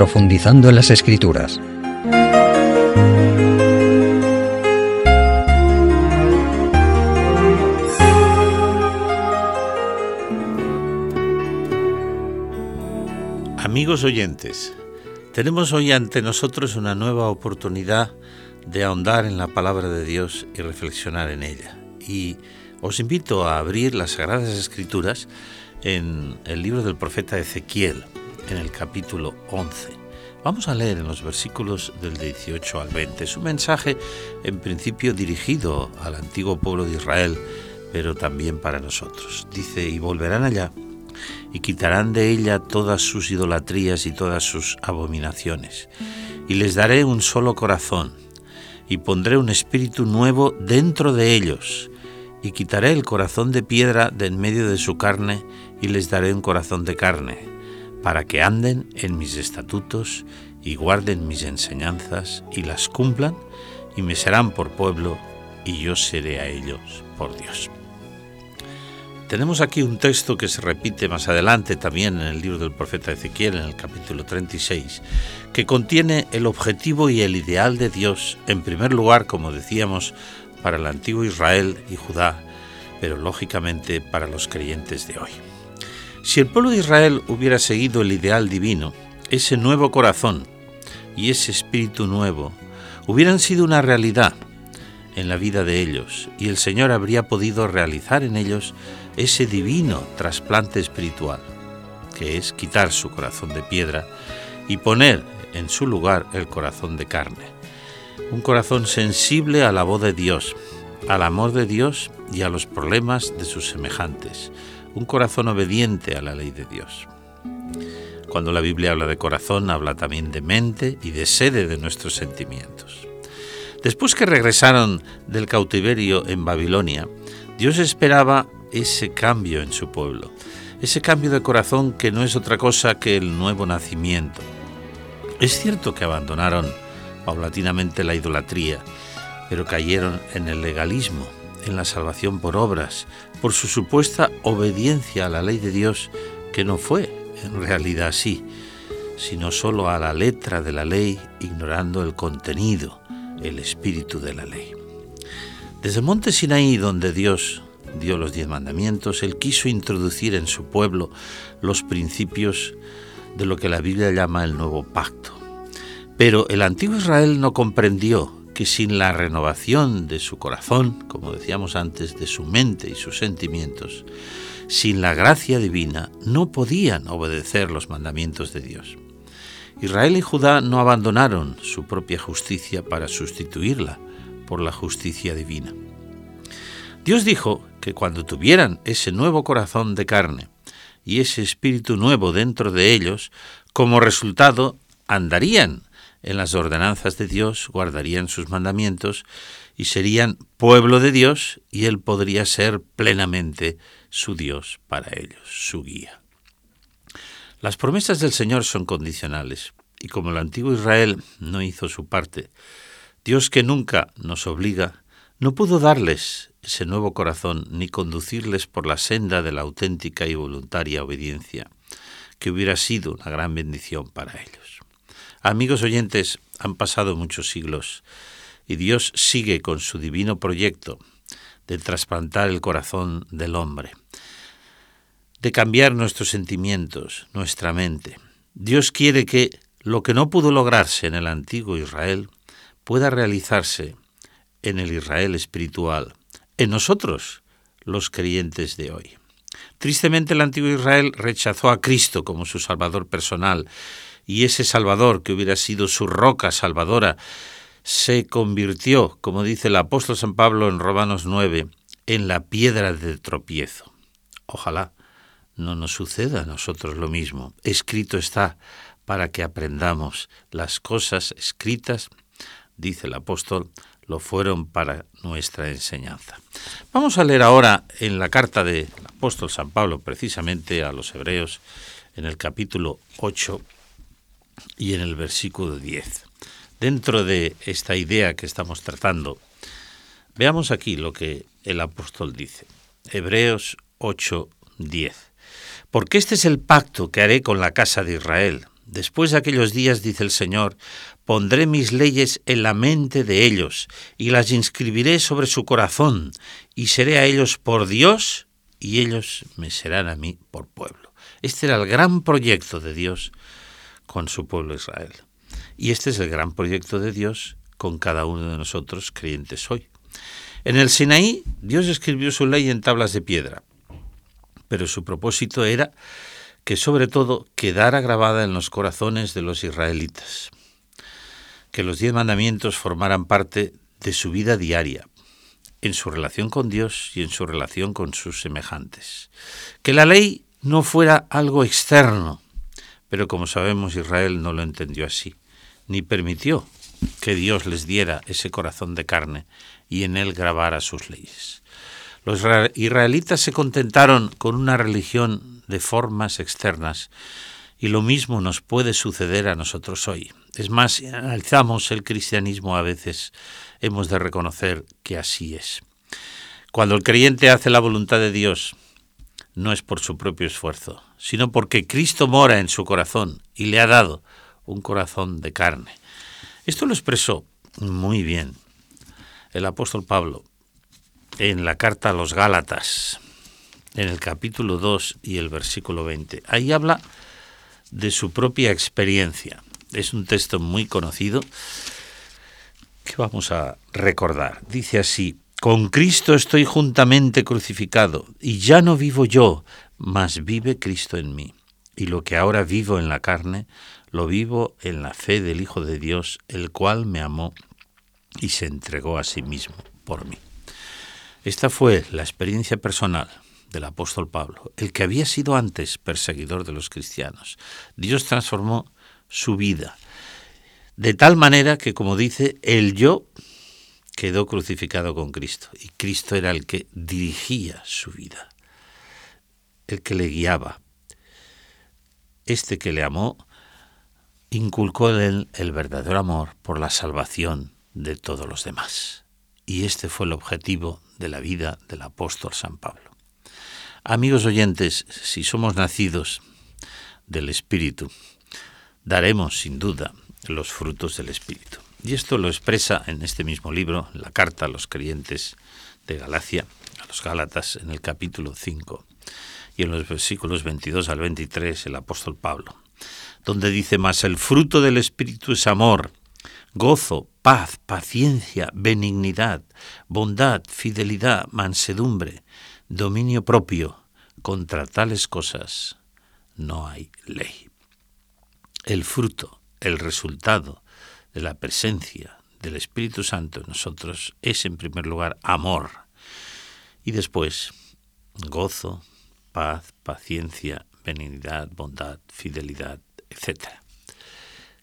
profundizando en las escrituras. Amigos oyentes, tenemos hoy ante nosotros una nueva oportunidad de ahondar en la palabra de Dios y reflexionar en ella. Y os invito a abrir las Sagradas Escrituras en el libro del profeta Ezequiel, en el capítulo 11. Vamos a leer en los versículos del 18 al 20. Es un mensaje en principio dirigido al antiguo pueblo de Israel, pero también para nosotros. Dice, y volverán allá y quitarán de ella todas sus idolatrías y todas sus abominaciones. Y les daré un solo corazón, y pondré un espíritu nuevo dentro de ellos, y quitaré el corazón de piedra de en medio de su carne, y les daré un corazón de carne, para que anden en mis estatutos y guarden mis enseñanzas y las cumplan, y me serán por pueblo, y yo seré a ellos por Dios. Tenemos aquí un texto que se repite más adelante también en el libro del profeta Ezequiel, en el capítulo 36, que contiene el objetivo y el ideal de Dios, en primer lugar, como decíamos, para el antiguo Israel y Judá, pero lógicamente para los creyentes de hoy. Si el pueblo de Israel hubiera seguido el ideal divino, ese nuevo corazón y ese espíritu nuevo hubieran sido una realidad en la vida de ellos y el Señor habría podido realizar en ellos ese divino trasplante espiritual, que es quitar su corazón de piedra y poner en su lugar el corazón de carne. Un corazón sensible a la voz de Dios, al amor de Dios y a los problemas de sus semejantes. Un corazón obediente a la ley de Dios. Cuando la Biblia habla de corazón, habla también de mente y de sede de nuestros sentimientos. Después que regresaron del cautiverio en Babilonia, Dios esperaba ese cambio en su pueblo, ese cambio de corazón que no es otra cosa que el nuevo nacimiento. Es cierto que abandonaron paulatinamente la idolatría, pero cayeron en el legalismo, en la salvación por obras, por su supuesta obediencia a la ley de Dios, que no fue en realidad así, sino solo a la letra de la ley, ignorando el contenido, el espíritu de la ley. Desde monte Sinaí, donde Dios dio los diez mandamientos, él quiso introducir en su pueblo los principios de lo que la Biblia llama el nuevo pacto. Pero el antiguo Israel no comprendió que sin la renovación de su corazón, como decíamos antes, de su mente y sus sentimientos, sin la gracia divina, no podían obedecer los mandamientos de Dios. Israel y Judá no abandonaron su propia justicia para sustituirla por la justicia divina. Dios dijo que cuando tuvieran ese nuevo corazón de carne y ese espíritu nuevo dentro de ellos, como resultado andarían en las ordenanzas de Dios, guardarían sus mandamientos y serían pueblo de Dios y Él podría ser plenamente su Dios para ellos, su guía. Las promesas del Señor son condicionales y como el antiguo Israel no hizo su parte, Dios que nunca nos obliga, no pudo darles ese nuevo corazón ni conducirles por la senda de la auténtica y voluntaria obediencia, que hubiera sido una gran bendición para ellos. Amigos oyentes, han pasado muchos siglos y Dios sigue con su divino proyecto de trasplantar el corazón del hombre, de cambiar nuestros sentimientos, nuestra mente. Dios quiere que lo que no pudo lograrse en el antiguo Israel pueda realizarse en el Israel espiritual, en nosotros, los creyentes de hoy. Tristemente el antiguo Israel rechazó a Cristo como su Salvador personal, y ese Salvador, que hubiera sido su roca salvadora, se convirtió, como dice el apóstol San Pablo en Romanos 9, en la piedra de tropiezo. Ojalá no nos suceda a nosotros lo mismo. Escrito está para que aprendamos las cosas escritas, dice el apóstol, lo fueron para nuestra enseñanza. Vamos a leer ahora en la carta del apóstol San Pablo, precisamente a los hebreos, en el capítulo 8 y en el versículo 10. Dentro de esta idea que estamos tratando, veamos aquí lo que el apóstol dice. Hebreos 8, 10. Porque este es el pacto que haré con la casa de Israel Después de aquellos días, dice el Señor, pondré mis leyes en la mente de ellos y las inscribiré sobre su corazón y seré a ellos por Dios y ellos me serán a mí por pueblo. Este era el gran proyecto de Dios con su pueblo Israel. Y este es el gran proyecto de Dios con cada uno de nosotros creyentes hoy. En el Sinaí, Dios escribió su ley en tablas de piedra, pero su propósito era que sobre todo quedara grabada en los corazones de los israelitas, que los diez mandamientos formaran parte de su vida diaria, en su relación con Dios y en su relación con sus semejantes, que la ley no fuera algo externo, pero como sabemos Israel no lo entendió así, ni permitió que Dios les diera ese corazón de carne y en él grabara sus leyes. Los israelitas se contentaron con una religión de formas externas. Y lo mismo nos puede suceder a nosotros hoy. Es más, si analizamos el cristianismo a veces, hemos de reconocer que así es. Cuando el creyente hace la voluntad de Dios, no es por su propio esfuerzo, sino porque Cristo mora en su corazón y le ha dado un corazón de carne. Esto lo expresó muy bien el apóstol Pablo en la carta a los Gálatas, en el capítulo 2 y el versículo 20. Ahí habla de su propia experiencia. Es un texto muy conocido que vamos a recordar. Dice así, con Cristo estoy juntamente crucificado, y ya no vivo yo, mas vive Cristo en mí. Y lo que ahora vivo en la carne, lo vivo en la fe del Hijo de Dios, el cual me amó y se entregó a sí mismo por mí. Esta fue la experiencia personal del apóstol Pablo, el que había sido antes perseguidor de los cristianos. Dios transformó su vida, de tal manera que, como dice, el yo quedó crucificado con Cristo, y Cristo era el que dirigía su vida, el que le guiaba. Este que le amó inculcó en él el verdadero amor por la salvación de todos los demás. Y este fue el objetivo de la vida del apóstol San Pablo. Amigos oyentes, si somos nacidos del Espíritu, daremos sin duda los frutos del Espíritu. Y esto lo expresa en este mismo libro, la carta a los creyentes de Galacia, a los Gálatas, en el capítulo 5 y en los versículos 22 al 23, el apóstol Pablo, donde dice más, el fruto del Espíritu es amor, gozo, paz, paciencia, benignidad, bondad, fidelidad, mansedumbre, dominio propio. Contra tales cosas no hay ley. El fruto, el resultado de la presencia del Espíritu Santo en nosotros es en primer lugar amor y después gozo, paz, paciencia, benignidad, bondad, fidelidad, etc.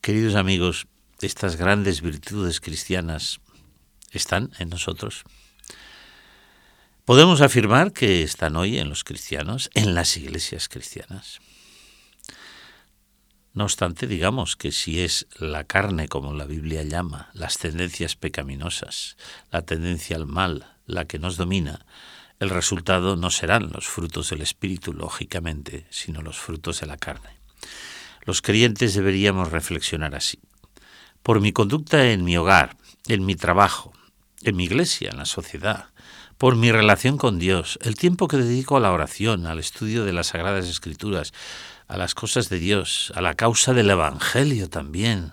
Queridos amigos, estas grandes virtudes cristianas están en nosotros. Podemos afirmar que están hoy en los cristianos, en las iglesias cristianas. No obstante, digamos que si es la carne, como la Biblia llama, las tendencias pecaminosas, la tendencia al mal, la que nos domina, el resultado no serán los frutos del Espíritu, lógicamente, sino los frutos de la carne. Los creyentes deberíamos reflexionar así. Por mi conducta en mi hogar, en mi trabajo, en mi iglesia, en la sociedad, por mi relación con Dios, el tiempo que dedico a la oración, al estudio de las Sagradas Escrituras, a las cosas de Dios, a la causa del Evangelio también.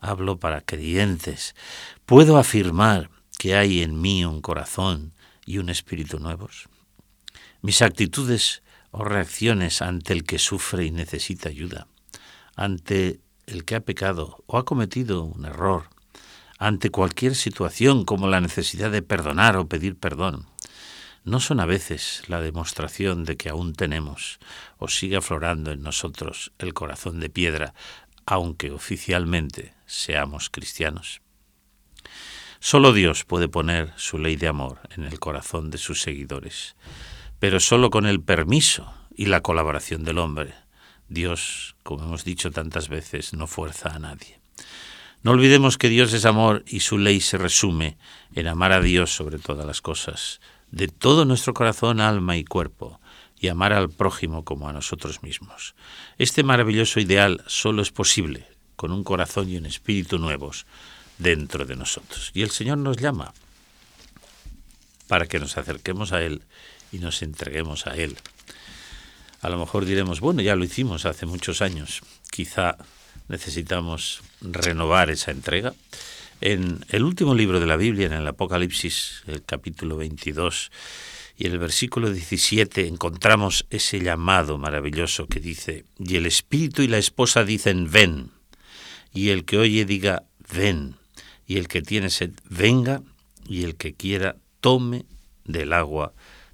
Hablo para creyentes. ¿Puedo afirmar que hay en mí un corazón y un espíritu nuevos? Mis actitudes o reacciones ante el que sufre y necesita ayuda, ante el que ha pecado o ha cometido un error, ante cualquier situación como la necesidad de perdonar o pedir perdón, no son a veces la demostración de que aún tenemos o sigue aflorando en nosotros el corazón de piedra, aunque oficialmente seamos cristianos. Solo Dios puede poner su ley de amor en el corazón de sus seguidores, pero solo con el permiso y la colaboración del hombre. Dios, como hemos dicho tantas veces, no fuerza a nadie. No olvidemos que Dios es amor y su ley se resume en amar a Dios sobre todas las cosas, de todo nuestro corazón, alma y cuerpo, y amar al prójimo como a nosotros mismos. Este maravilloso ideal solo es posible con un corazón y un espíritu nuevos dentro de nosotros. Y el Señor nos llama para que nos acerquemos a Él y nos entreguemos a Él. A lo mejor diremos, bueno, ya lo hicimos hace muchos años, quizá necesitamos renovar esa entrega. En el último libro de la Biblia, en el Apocalipsis, el capítulo 22, y el versículo 17 encontramos ese llamado maravilloso que dice, y el espíritu y la esposa dicen, ven, y el que oye diga, ven, y el que tiene sed, venga, y el que quiera, tome del agua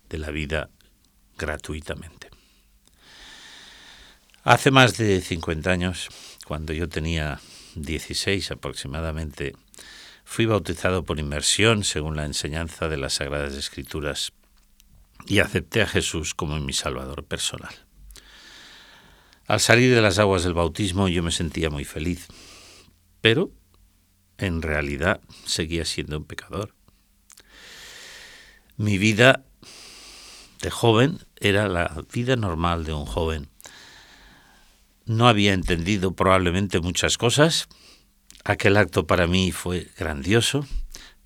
de la vida gratuitamente. Hace más de 50 años, cuando yo tenía 16 aproximadamente, fui bautizado por inmersión según la enseñanza de las Sagradas Escrituras y acepté a Jesús como mi Salvador personal. Al salir de las aguas del bautismo yo me sentía muy feliz, pero en realidad seguía siendo un pecador. Mi vida de joven era la vida normal de un joven. No había entendido probablemente muchas cosas. Aquel acto para mí fue grandioso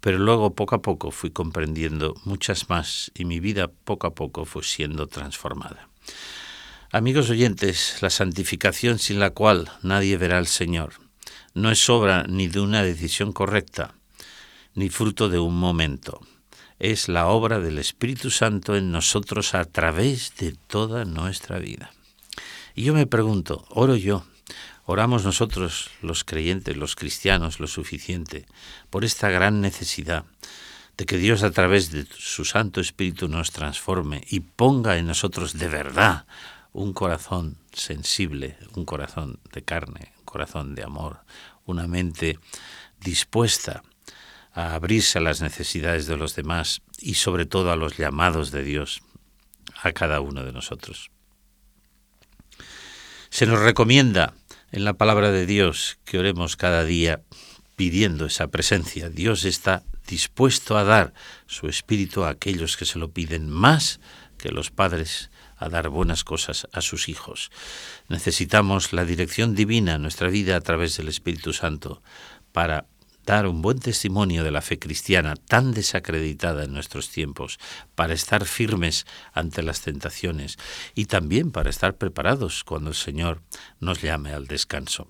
pero luego poco a poco fui comprendiendo muchas más y mi vida poco a poco fue siendo transformada. Amigos oyentes, la santificación sin la cual nadie verá al Señor no es obra ni de una decisión correcta, ni fruto de un momento. Es la obra del Espíritu Santo en nosotros a través de toda nuestra vida. Y yo me pregunto, ¿oro yo? Oramos nosotros, los creyentes, los cristianos, lo suficiente por esta gran necesidad de que Dios a través de su Santo Espíritu nos transforme y ponga en nosotros de verdad un corazón sensible, un corazón de carne, un corazón de amor, una mente dispuesta a abrirse a las necesidades de los demás y sobre todo a los llamados de Dios a cada uno de nosotros. Se nos recomienda en la palabra de Dios que oremos cada día pidiendo esa presencia. Dios está dispuesto a dar su espíritu a aquellos que se lo piden más que los padres a dar buenas cosas a sus hijos. Necesitamos la dirección divina en nuestra vida a través del Espíritu Santo para dar un buen testimonio de la fe cristiana tan desacreditada en nuestros tiempos, para estar firmes ante las tentaciones y también para estar preparados cuando el Señor nos llame al descanso.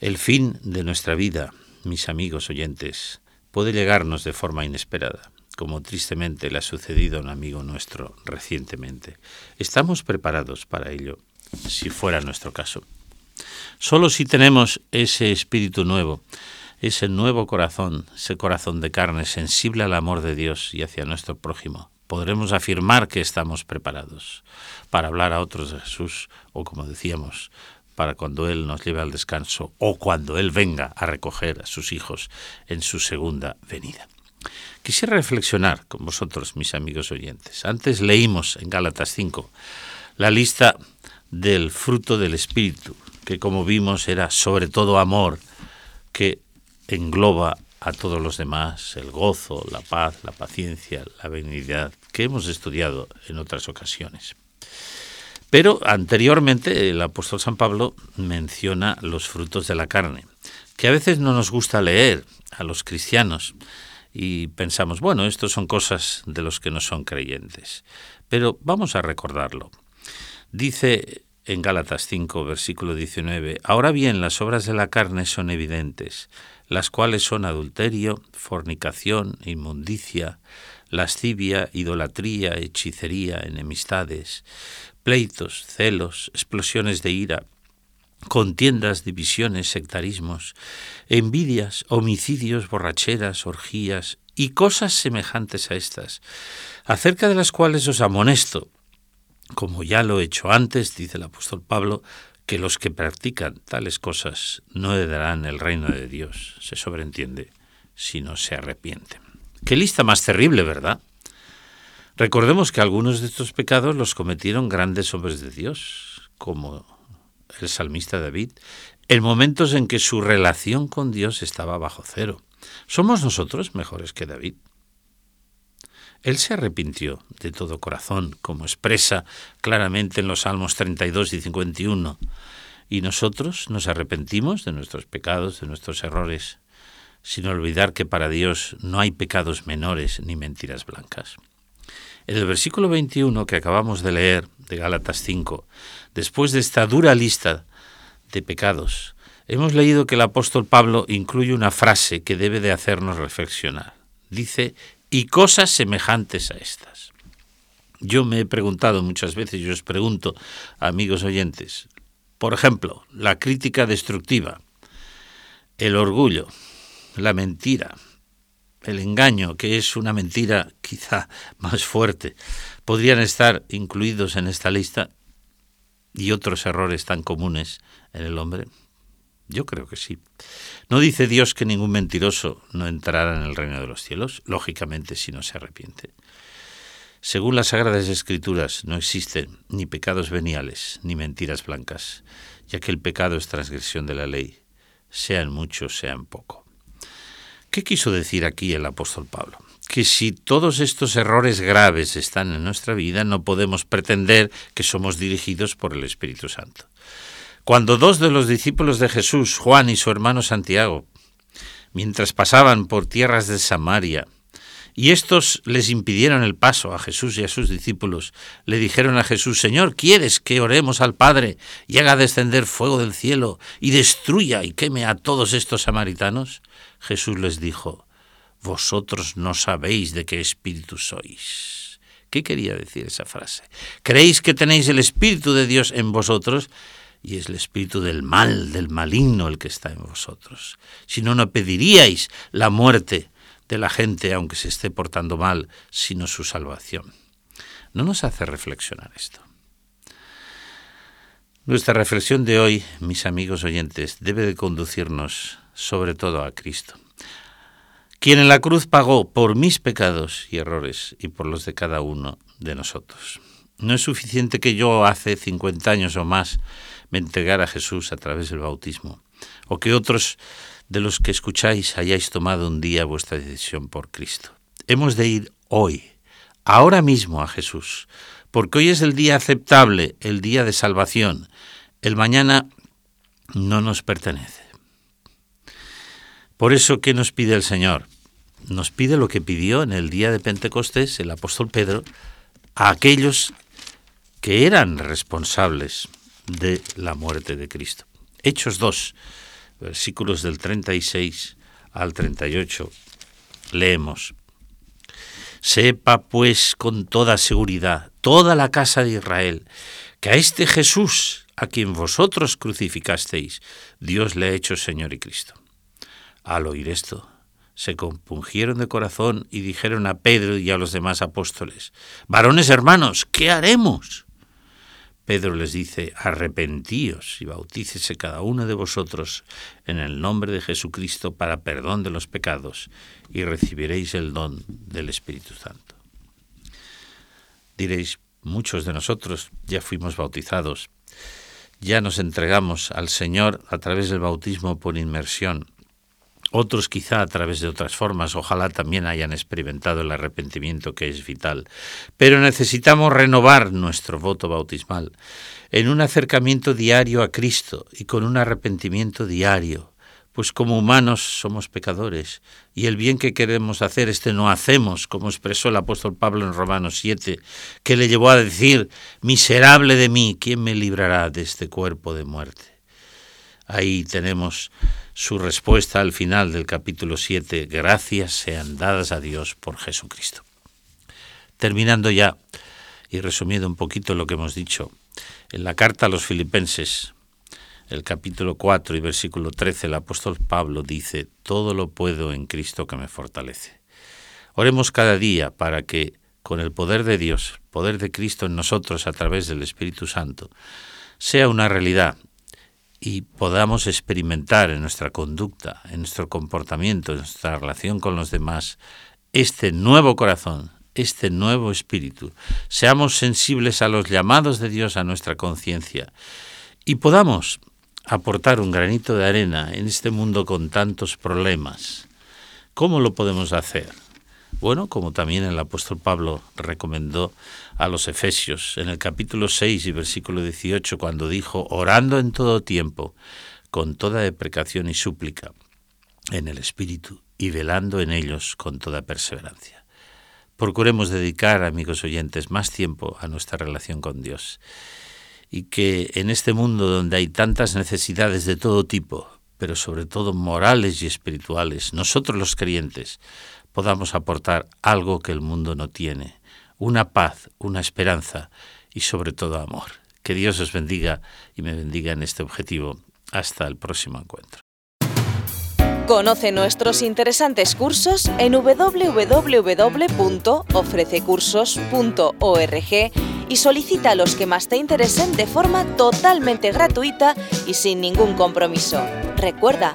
El fin de nuestra vida, mis amigos oyentes, puede llegarnos de forma inesperada, como tristemente le ha sucedido a un amigo nuestro recientemente. Estamos preparados para ello, si fuera nuestro caso. Solo si tenemos ese espíritu nuevo, ese nuevo corazón, ese corazón de carne sensible al amor de Dios y hacia nuestro prójimo, podremos afirmar que estamos preparados para hablar a otros de Jesús o, como decíamos, para cuando Él nos lleve al descanso o cuando Él venga a recoger a sus hijos en su segunda venida. Quisiera reflexionar con vosotros, mis amigos oyentes. Antes leímos en Gálatas 5 la lista del fruto del Espíritu, que como vimos era sobre todo amor, que engloba a todos los demás, el gozo, la paz, la paciencia, la benignidad, que hemos estudiado en otras ocasiones. Pero anteriormente el apóstol San Pablo menciona los frutos de la carne, que a veces no nos gusta leer a los cristianos y pensamos, bueno, estos son cosas de los que no son creyentes. Pero vamos a recordarlo. Dice en Gálatas 5, versículo 19, Ahora bien, las obras de la carne son evidentes, las cuales son adulterio, fornicación, inmundicia, lascivia, idolatría, hechicería, enemistades, pleitos, celos, explosiones de ira, contiendas, divisiones, sectarismos, envidias, homicidios, borracheras, orgías y cosas semejantes a estas, acerca de las cuales os amonesto, como ya lo he hecho antes, dice el apóstol Pablo, que los que practican tales cosas no heredarán el reino de Dios, se sobreentiende, si no se arrepienten. Qué lista más terrible, ¿verdad? Recordemos que algunos de estos pecados los cometieron grandes hombres de Dios, como el salmista David, en momentos en que su relación con Dios estaba bajo cero. ¿Somos nosotros mejores que David? Él se arrepintió de todo corazón, como expresa claramente en los Salmos 32 y 51. Y nosotros nos arrepentimos de nuestros pecados, de nuestros errores, sin olvidar que para Dios no hay pecados menores ni mentiras blancas. En el versículo 21 que acabamos de leer de Gálatas 5, después de esta dura lista de pecados, hemos leído que el apóstol Pablo incluye una frase que debe de hacernos reflexionar. Dice, y cosas semejantes a estas. Yo me he preguntado muchas veces, yo os pregunto, amigos oyentes, por ejemplo, la crítica destructiva, el orgullo, la mentira, el engaño, que es una mentira quizá más fuerte, podrían estar incluidos en esta lista y otros errores tan comunes en el hombre. Yo creo que sí. ¿No dice Dios que ningún mentiroso no entrará en el reino de los cielos? Lógicamente, si no se arrepiente. Según las Sagradas Escrituras, no existen ni pecados veniales ni mentiras blancas, ya que el pecado es transgresión de la ley, sea en mucho, sea en poco. ¿Qué quiso decir aquí el apóstol Pablo? Que si todos estos errores graves están en nuestra vida, no podemos pretender que somos dirigidos por el Espíritu Santo. Cuando dos de los discípulos de Jesús, Juan y su hermano Santiago, mientras pasaban por tierras de Samaria, y estos les impidieron el paso a Jesús y a sus discípulos, le dijeron a Jesús, Señor, ¿quieres que oremos al Padre y haga descender fuego del cielo y destruya y queme a todos estos samaritanos? Jesús les dijo, Vosotros no sabéis de qué espíritu sois. ¿Qué quería decir esa frase? ¿Creéis que tenéis el Espíritu de Dios en vosotros? Y es el espíritu del mal, del maligno el que está en vosotros. Si no, no pediríais la muerte de la gente aunque se esté portando mal, sino su salvación. ¿No nos hace reflexionar esto? Nuestra reflexión de hoy, mis amigos oyentes, debe de conducirnos sobre todo a Cristo, quien en la cruz pagó por mis pecados y errores y por los de cada uno de nosotros. No es suficiente que yo hace 50 años o más me entregara a Jesús a través del bautismo, o que otros de los que escucháis hayáis tomado un día vuestra decisión por Cristo. Hemos de ir hoy, ahora mismo a Jesús, porque hoy es el día aceptable, el día de salvación. El mañana no nos pertenece. Por eso, ¿qué nos pide el Señor? Nos pide lo que pidió en el día de Pentecostés el apóstol Pedro a aquellos que eran responsables de la muerte de Cristo. Hechos 2, versículos del 36 al 38, leemos. Sepa pues con toda seguridad toda la casa de Israel que a este Jesús, a quien vosotros crucificasteis, Dios le ha hecho Señor y Cristo. Al oír esto, se compungieron de corazón y dijeron a Pedro y a los demás apóstoles, varones hermanos, ¿qué haremos? Pedro les dice, arrepentíos y bautícese cada uno de vosotros en el nombre de Jesucristo para perdón de los pecados y recibiréis el don del Espíritu Santo. Diréis, muchos de nosotros ya fuimos bautizados, ya nos entregamos al Señor a través del bautismo por inmersión, otros quizá a través de otras formas, ojalá también hayan experimentado el arrepentimiento que es vital. Pero necesitamos renovar nuestro voto bautismal en un acercamiento diario a Cristo y con un arrepentimiento diario, pues como humanos somos pecadores y el bien que queremos hacer este no hacemos, como expresó el apóstol Pablo en Romanos 7, que le llevó a decir, miserable de mí, ¿quién me librará de este cuerpo de muerte? Ahí tenemos su respuesta al final del capítulo 7, gracias sean dadas a Dios por Jesucristo. Terminando ya y resumiendo un poquito lo que hemos dicho, en la carta a los filipenses, el capítulo 4 y versículo 13, el apóstol Pablo dice, todo lo puedo en Cristo que me fortalece. Oremos cada día para que, con el poder de Dios, poder de Cristo en nosotros a través del Espíritu Santo, sea una realidad y podamos experimentar en nuestra conducta, en nuestro comportamiento, en nuestra relación con los demás, este nuevo corazón, este nuevo espíritu. Seamos sensibles a los llamados de Dios a nuestra conciencia y podamos aportar un granito de arena en este mundo con tantos problemas. ¿Cómo lo podemos hacer? Bueno, como también el apóstol Pablo recomendó a los Efesios en el capítulo 6 y versículo 18, cuando dijo, orando en todo tiempo, con toda deprecación y súplica, en el Espíritu, y velando en ellos con toda perseverancia. Procuremos dedicar, amigos oyentes, más tiempo a nuestra relación con Dios. Y que en este mundo donde hay tantas necesidades de todo tipo, pero sobre todo morales y espirituales, nosotros los creyentes podamos aportar algo que el mundo no tiene, una paz, una esperanza y sobre todo amor. Que Dios os bendiga y me bendiga en este objetivo. Hasta el próximo encuentro. Conoce nuestros interesantes cursos en www.ofrececursos.org y solicita los que más te interesen de forma totalmente gratuita y sin ningún compromiso. Recuerda